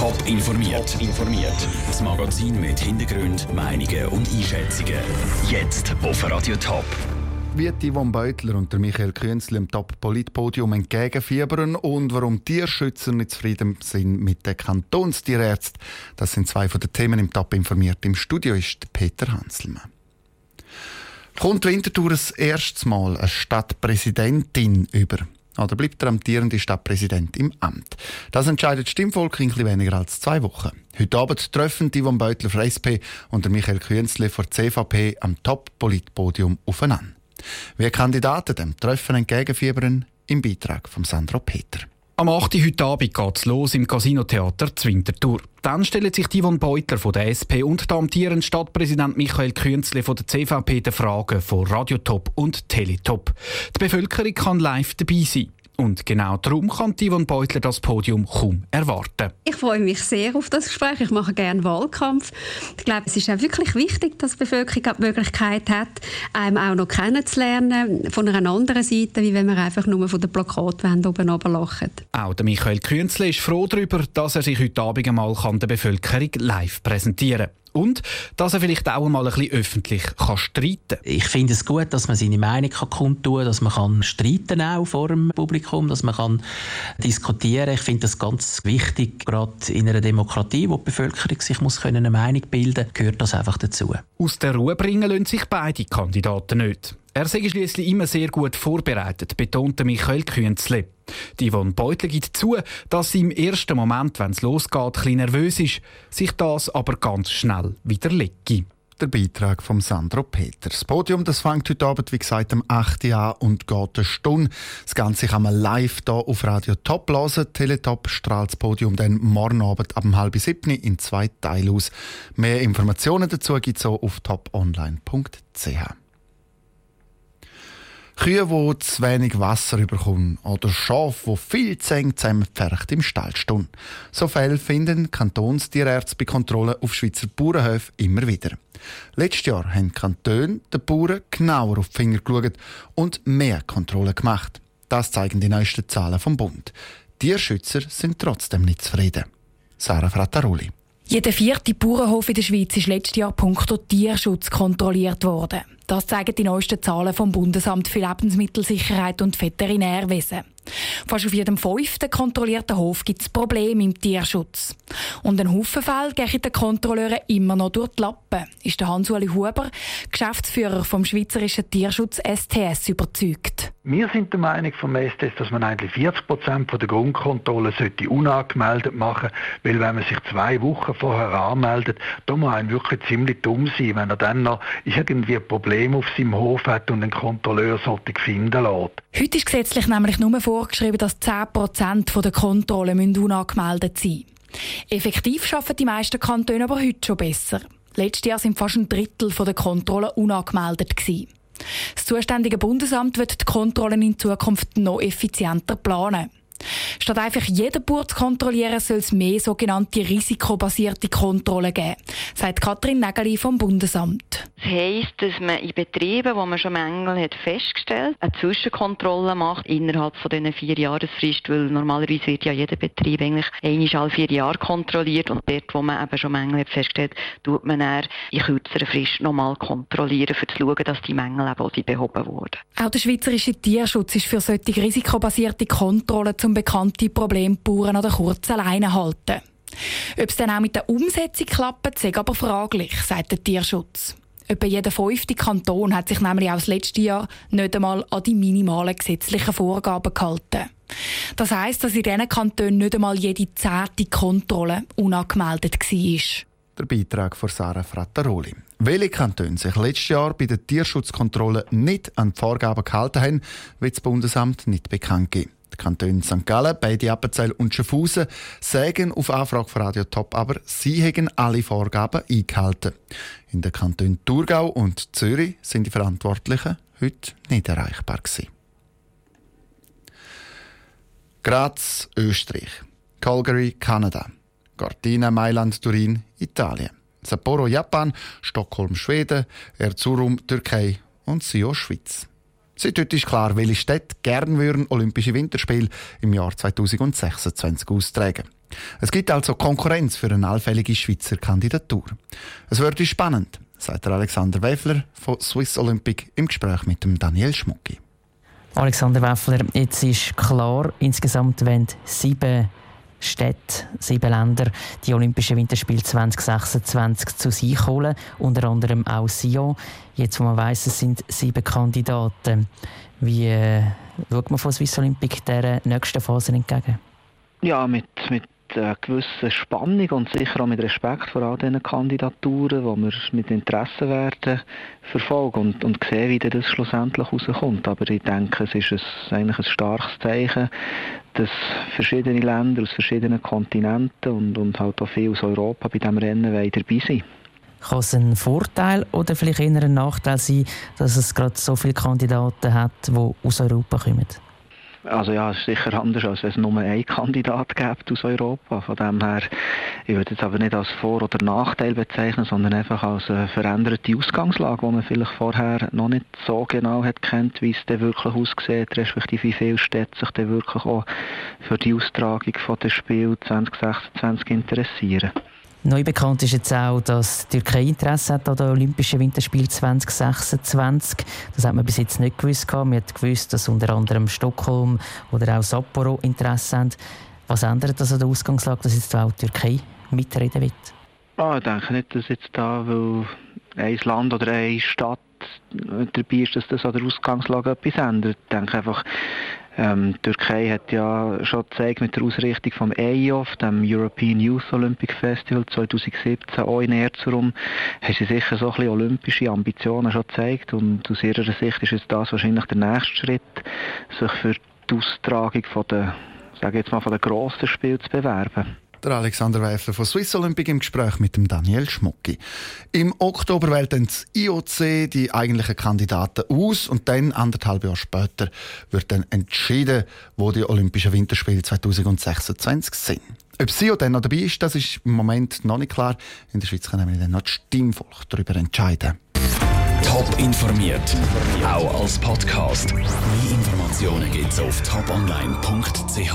Top informiert. informiert. Das Magazin mit Hintergrund, Meinungen und Einschätzungen. Jetzt auf Radio Top. Wie Yvonne Beutler und Michael Künzli im Top-Politpodium entgegenfiebern und warum Tierschützer nicht zufrieden sind mit den Kantonstierärzten. Das sind zwei von den Themen im Top informiert. Im Studio ist Peter Hanselmann. Kommt Winterthur das erste Mal eine Stadtpräsidentin über? Oder bleibt der amtierende Stadtpräsident im Amt? Das entscheidet das Stimmvolk in weniger als zwei Wochen. Heute Abend treffen Yvonne Beutler von SP und Michael Künzli von CVP am Top-Politpodium aufeinander. Wie Kandidaten dem Treffen entgegenfiebern, im Beitrag von Sandro Peter. Am 8. heute Abend geht es los im Casino Theater Zwintertour. Dann stellen sich Yvonne Beutler von der SP und der amtierende Stadtpräsident Michael Künzle von der CVP die Fragen von Radiotop und Teletop. Die Bevölkerung kann live dabei sein. Und genau darum kann Yvonne Beutler das Podium kaum erwarten. Ich freue mich sehr auf das Gespräch. Ich mache gerne Wahlkampf. Ich glaube, es ist auch wirklich wichtig, dass die Bevölkerung die Möglichkeit hat, einem auch noch kennenzulernen, von einer anderen Seite, wie wenn man einfach nur von der Plakatwand oben runterlachen. Auch der Michael Künzle ist froh darüber, dass er sich heute Abend einmal der Bevölkerung live präsentieren kann. Und dass er vielleicht auch mal ein bisschen öffentlich kann streiten kann. Ich finde es gut, dass man seine Meinung kann kundtun kann, dass man kann streiten auch vor dem Publikum, dass man kann diskutieren Ich finde das ganz wichtig, gerade in einer Demokratie, wo die Bevölkerung sich muss können eine Meinung bilden muss, gehört das einfach dazu. Aus der Ruhe bringen lassen sich beide Kandidaten nicht. Er sei schließlich immer sehr gut vorbereitet, betonte Michael Künzle. Die Yvonne Beutle gibt zu, dass sie im ersten Moment, wenn es losgeht, ein nervös ist, sich das aber ganz schnell wieder legt. Der Beitrag von Sandro Peters. Das Podium das fängt heute Abend, wie gesagt, am 8. Uhr und geht eine Stunde. Das Ganze kann man live hier auf Radio Top hören. Teletop strahlt das Podium dann morgen Abend ab halb sieben in zwei Teilen aus. Mehr Informationen dazu gibt es auf toponline.ch. Kühe, die zu wenig Wasser bekommen oder Schafe, die viel zu eng zusammenpfercht im Stall stehen. So Fälle finden Kantonstierärzte bei Kontrollen auf Schweizer Bauernhöfen immer wieder. Letztes Jahr haben die Kantone den Bauern genauer auf die Finger geschaut und mehr Kontrollen gemacht. Das zeigen die neuesten Zahlen vom Bund. Tierschützer sind trotzdem nicht zufrieden. Sarah Frattaroli. Jeder vierte Bauernhof in der Schweiz ist letztes Jahr punkto Tierschutz kontrolliert worden. Das zeigen die neuesten Zahlen vom Bundesamt für Lebensmittelsicherheit und Veterinärwesen. Fast auf jedem fünften kontrollierten Hof gibt es Probleme im Tierschutz. Und ein Haufen Fälle gehen den Kontrolleuren immer noch durch die Lappen, ist der Hans-Uli Huber, Geschäftsführer vom Schweizerischen Tierschutz STS, überzeugt. Wir sind der Meinung vom STS, dass man eigentlich 40 Prozent der Grundkontrolle sollte unangemeldet machen, weil wenn man sich zwei Wochen vorher anmeldet, da muss man wirklich ziemlich dumm sein, wenn er dann noch irgendwie ein Problem auf seinem Hof hat und einen Kontrolleur sollte finden lässt. Heute ist gesetzlich nämlich nur vorgeschrieben, dass 10 Prozent der Kontrollen unangemeldet sein müssen. Effektiv schaffen die meisten Kantone aber heute schon besser. Letztes Jahr sind fast ein Drittel der Kontrollen unangemeldet. Das zuständige Bundesamt wird die Kontrollen in Zukunft noch effizienter planen. Statt einfach jeden Bauer zu kontrollieren, soll es mehr sogenannte risikobasierte Kontrollen geben, sagt Katrin Nägeli vom Bundesamt. Das heisst, dass man in Betrieben, wo man schon Mängel hat festgestellt, eine Zwischenkontrolle macht innerhalb von diesen vier Jahresfrist, weil normalerweise wird ja jeder Betrieb eigentlich einmal alle vier Jahre kontrolliert und dort, wo man eben schon Mängel hat festgestellt, tut man dann in kürzerer Frist nochmal kontrollieren, um zu schauen, dass die Mängel eben auch behoben wurden. Auch der schweizerische Tierschutz ist für solche risikobasierte Kontrollen zum bekannten Problem Bauern an der kurzen Leine halten. Ob es dann auch mit der Umsetzung klappt, sei aber fraglich, sagt der Tierschutz. Etwa jeder fünfte Kanton hat sich nämlich auch das letzte Jahr nicht einmal an die minimalen gesetzlichen Vorgaben gehalten. Das heisst, dass in diesen Kantonen nicht einmal jede zehnte Kontrolle unangemeldet war. Der Beitrag von Sarah Frattaroli. Welche Kantone sich letztes Jahr bei der Tierschutzkontrolle nicht an die Vorgaben gehalten haben, wird das Bundesamt nicht bekannt geben. Die Kantone St. Gallen, beide Appenzell und Schaffhausen sagen auf Anfrage von Radio Top aber, sie haben alle Vorgaben eingehalten. In den Kantonen Thurgau und Zürich sind die Verantwortlichen heute nicht erreichbar gewesen. Graz, Österreich. Calgary, Kanada. Cortina, Mailand, Turin, Italien. Sapporo, Japan. Stockholm, Schweden. Erzurum, Türkei und Sio, Schweiz. Seit heute ist klar, welche Städte gern würden Olympische Winterspiele im Jahr 2026 austragen. Es gibt also Konkurrenz für eine allfällige Schweizer Kandidatur. Es wird spannend, sagt Alexander Weffler von Swiss Olympic im Gespräch mit dem Daniel Schmucki. Alexander Weffler, jetzt ist klar, insgesamt wollen sieben Städte, sieben Länder die Olympischen Winterspiele 2026 zu sich holen, unter anderem auch Sion. Jetzt, wo man weiss, es sind sieben Kandidaten. Wie äh, schaut man von Swiss Olympic der nächsten Phase entgegen? Ja, mit, mit einer gewissen Spannung und sicher auch mit Respekt vor all diesen Kandidaturen, die wir mit Interesse werden verfolgen und, und sehen, wie das schlussendlich rauskommt. Aber ich denke, es ist ein, eigentlich ein starkes Zeichen, dass verschiedene Länder aus verschiedenen Kontinenten und, und halt auch viele aus Europa bei diesem Rennen dabei sind. Kann es ein Vorteil oder vielleicht eher ein Nachteil sein, dass es gerade so viele Kandidaten hat, die aus Europa kommen? Also ja, es ist sicher anders, als wenn es nur einen Kandidat gibt aus Europa. Von dem her, ich würde es aber nicht als Vor- oder Nachteil bezeichnen, sondern einfach als eine veränderte Ausgangslage, die man vielleicht vorher noch nicht so genau hat kennt, wie es dann wirklich aussieht, respektive wie viele Städte sich dann wirklich auch für die Austragung des Spiels 2026 interessieren. Neu bekannt ist jetzt auch, dass die Türkei Interesse hat an den Olympischen Winterspielen 2026. Das hat man bis jetzt nicht gewusst. Man hat gewusst, dass unter anderem Stockholm oder auch Sapporo Interesse haben. Was ändert das an der Ausgangslage, dass jetzt auch die Türkei mitreden wird? Oh, ich denke nicht, dass jetzt da, weil ein Land oder eine Stadt dabei ist, dass das an der Ausgangslage etwas ändert. Ich denke einfach, ähm, die Türkei hat ja schon gezeigt mit der Ausrichtung vom EIOF, dem European Youth Olympic Festival 2017, auch in Erzurum, haben sie sicher so ein bisschen olympische Ambitionen schon gezeigt und aus ihrer Sicht ist jetzt das wahrscheinlich der nächste Schritt, sich für die Austragung von der, sage jetzt mal, von der grossen Spiele zu bewerben. Der Alexander Weifler von Swiss Olympic im Gespräch mit dem Daniel Schmucki. Im Oktober wählt dann das IOC die eigentlichen Kandidaten aus und dann, anderthalb Jahre später, wird dann entschieden, wo die Olympischen Winterspiele 2026 sind. Ob SIO dann noch dabei ist, das ist im Moment noch nicht klar. In der Schweiz können wir dann noch das Stimmvolk darüber entscheiden. Top informiert, auch als Podcast. Mehr Informationen gibt's auf toponline.ch.